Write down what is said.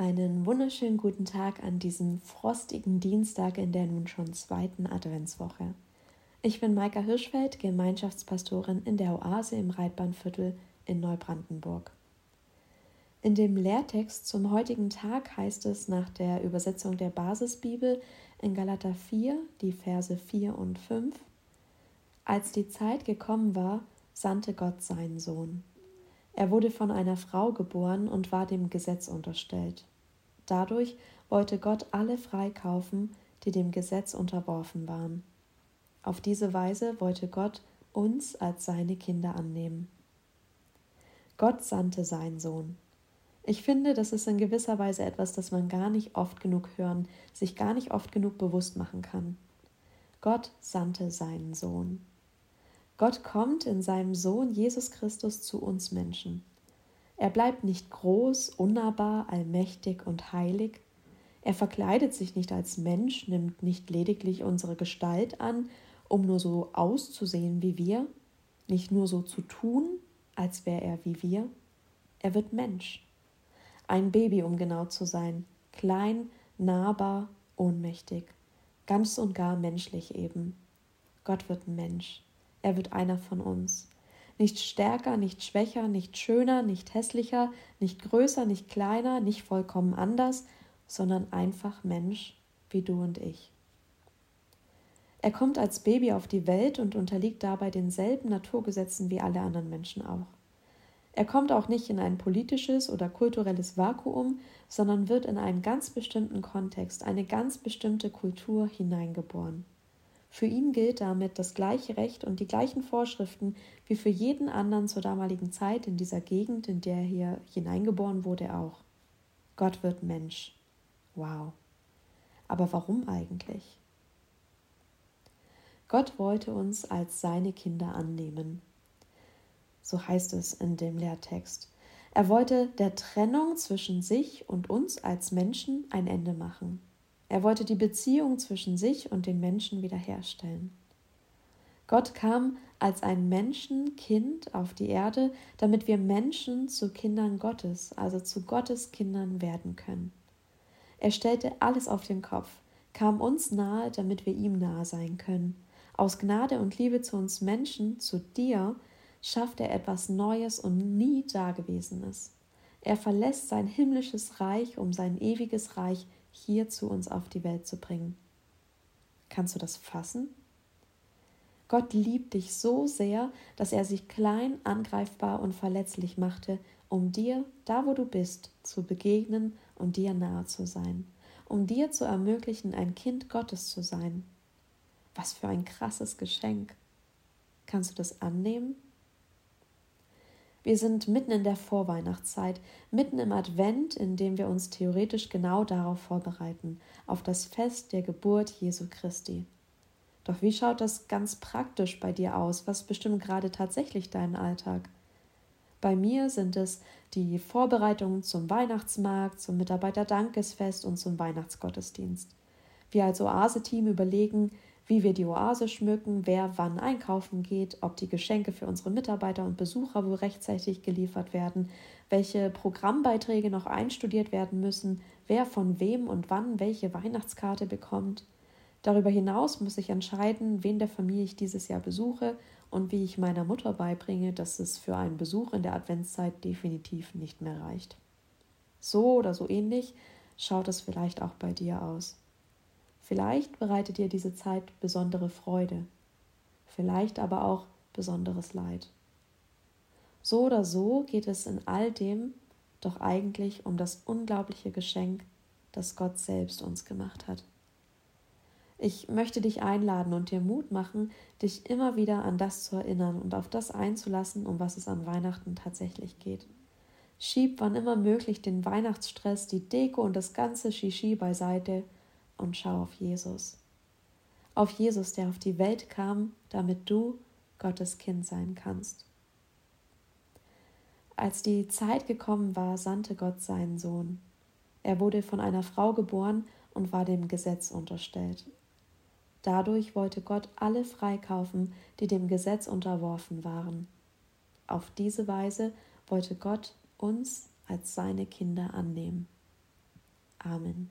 Einen wunderschönen guten Tag an diesem frostigen Dienstag in der nun schon zweiten Adventswoche. Ich bin Maika Hirschfeld, Gemeinschaftspastorin in der Oase im Reitbahnviertel in Neubrandenburg. In dem Lehrtext zum heutigen Tag heißt es nach der Übersetzung der Basisbibel in Galater 4, die Verse 4 und 5, Als die Zeit gekommen war, sandte Gott seinen Sohn. Er wurde von einer Frau geboren und war dem Gesetz unterstellt. Dadurch wollte Gott alle freikaufen, die dem Gesetz unterworfen waren. Auf diese Weise wollte Gott uns als seine Kinder annehmen. Gott sandte seinen Sohn. Ich finde, das ist in gewisser Weise etwas, das man gar nicht oft genug hören, sich gar nicht oft genug bewusst machen kann. Gott sandte seinen Sohn. Gott kommt in seinem Sohn Jesus Christus zu uns Menschen. Er bleibt nicht groß, unnahbar, allmächtig und heilig. Er verkleidet sich nicht als Mensch, nimmt nicht lediglich unsere Gestalt an, um nur so auszusehen wie wir, nicht nur so zu tun, als wäre er wie wir. Er wird Mensch. Ein Baby, um genau zu sein, klein, nahbar, ohnmächtig, ganz und gar menschlich eben. Gott wird Mensch. Er wird einer von uns. Nicht stärker, nicht schwächer, nicht schöner, nicht hässlicher, nicht größer, nicht kleiner, nicht vollkommen anders, sondern einfach Mensch wie du und ich. Er kommt als Baby auf die Welt und unterliegt dabei denselben Naturgesetzen wie alle anderen Menschen auch. Er kommt auch nicht in ein politisches oder kulturelles Vakuum, sondern wird in einen ganz bestimmten Kontext, eine ganz bestimmte Kultur hineingeboren. Für ihn gilt damit das gleiche Recht und die gleichen Vorschriften wie für jeden anderen zur damaligen Zeit in dieser Gegend, in der er hier hineingeboren wurde, auch. Gott wird Mensch. Wow. Aber warum eigentlich? Gott wollte uns als seine Kinder annehmen. So heißt es in dem Lehrtext. Er wollte der Trennung zwischen sich und uns als Menschen ein Ende machen. Er wollte die Beziehung zwischen sich und den Menschen wiederherstellen. Gott kam als ein Menschenkind auf die Erde, damit wir Menschen zu Kindern Gottes, also zu Gottes Kindern werden können. Er stellte alles auf den Kopf, kam uns nahe, damit wir ihm nahe sein können. Aus Gnade und Liebe zu uns Menschen, zu dir, schafft er etwas Neues und nie Dagewesenes. Er verlässt sein himmlisches Reich, um sein ewiges Reich hier zu uns auf die Welt zu bringen. Kannst du das fassen? Gott liebt dich so sehr, dass er sich klein, angreifbar und verletzlich machte, um dir, da wo du bist, zu begegnen und dir nahe zu sein, um dir zu ermöglichen, ein Kind Gottes zu sein. Was für ein krasses Geschenk. Kannst du das annehmen? Wir sind mitten in der Vorweihnachtszeit, mitten im Advent, in dem wir uns theoretisch genau darauf vorbereiten, auf das Fest der Geburt Jesu Christi. Doch wie schaut das ganz praktisch bei dir aus? Was bestimmt gerade tatsächlich deinen Alltag? Bei mir sind es die Vorbereitungen zum Weihnachtsmarkt, zum Mitarbeiterdankesfest und zum Weihnachtsgottesdienst. Wir als Oase-Team überlegen, wie wir die Oase schmücken, wer wann einkaufen geht, ob die Geschenke für unsere Mitarbeiter und Besucher wohl rechtzeitig geliefert werden, welche Programmbeiträge noch einstudiert werden müssen, wer von wem und wann welche Weihnachtskarte bekommt. Darüber hinaus muss ich entscheiden, wen der Familie ich dieses Jahr besuche und wie ich meiner Mutter beibringe, dass es für einen Besuch in der Adventszeit definitiv nicht mehr reicht. So oder so ähnlich schaut es vielleicht auch bei dir aus. Vielleicht bereitet dir diese Zeit besondere Freude, vielleicht aber auch besonderes Leid. So oder so geht es in all dem doch eigentlich um das unglaubliche Geschenk, das Gott selbst uns gemacht hat. Ich möchte dich einladen und dir Mut machen, dich immer wieder an das zu erinnern und auf das einzulassen, um was es an Weihnachten tatsächlich geht. Schieb wann immer möglich den Weihnachtsstress, die Deko und das ganze Shishi beiseite und schau auf Jesus. Auf Jesus, der auf die Welt kam, damit du Gottes Kind sein kannst. Als die Zeit gekommen war, sandte Gott seinen Sohn. Er wurde von einer Frau geboren und war dem Gesetz unterstellt. Dadurch wollte Gott alle freikaufen, die dem Gesetz unterworfen waren. Auf diese Weise wollte Gott uns als seine Kinder annehmen. Amen.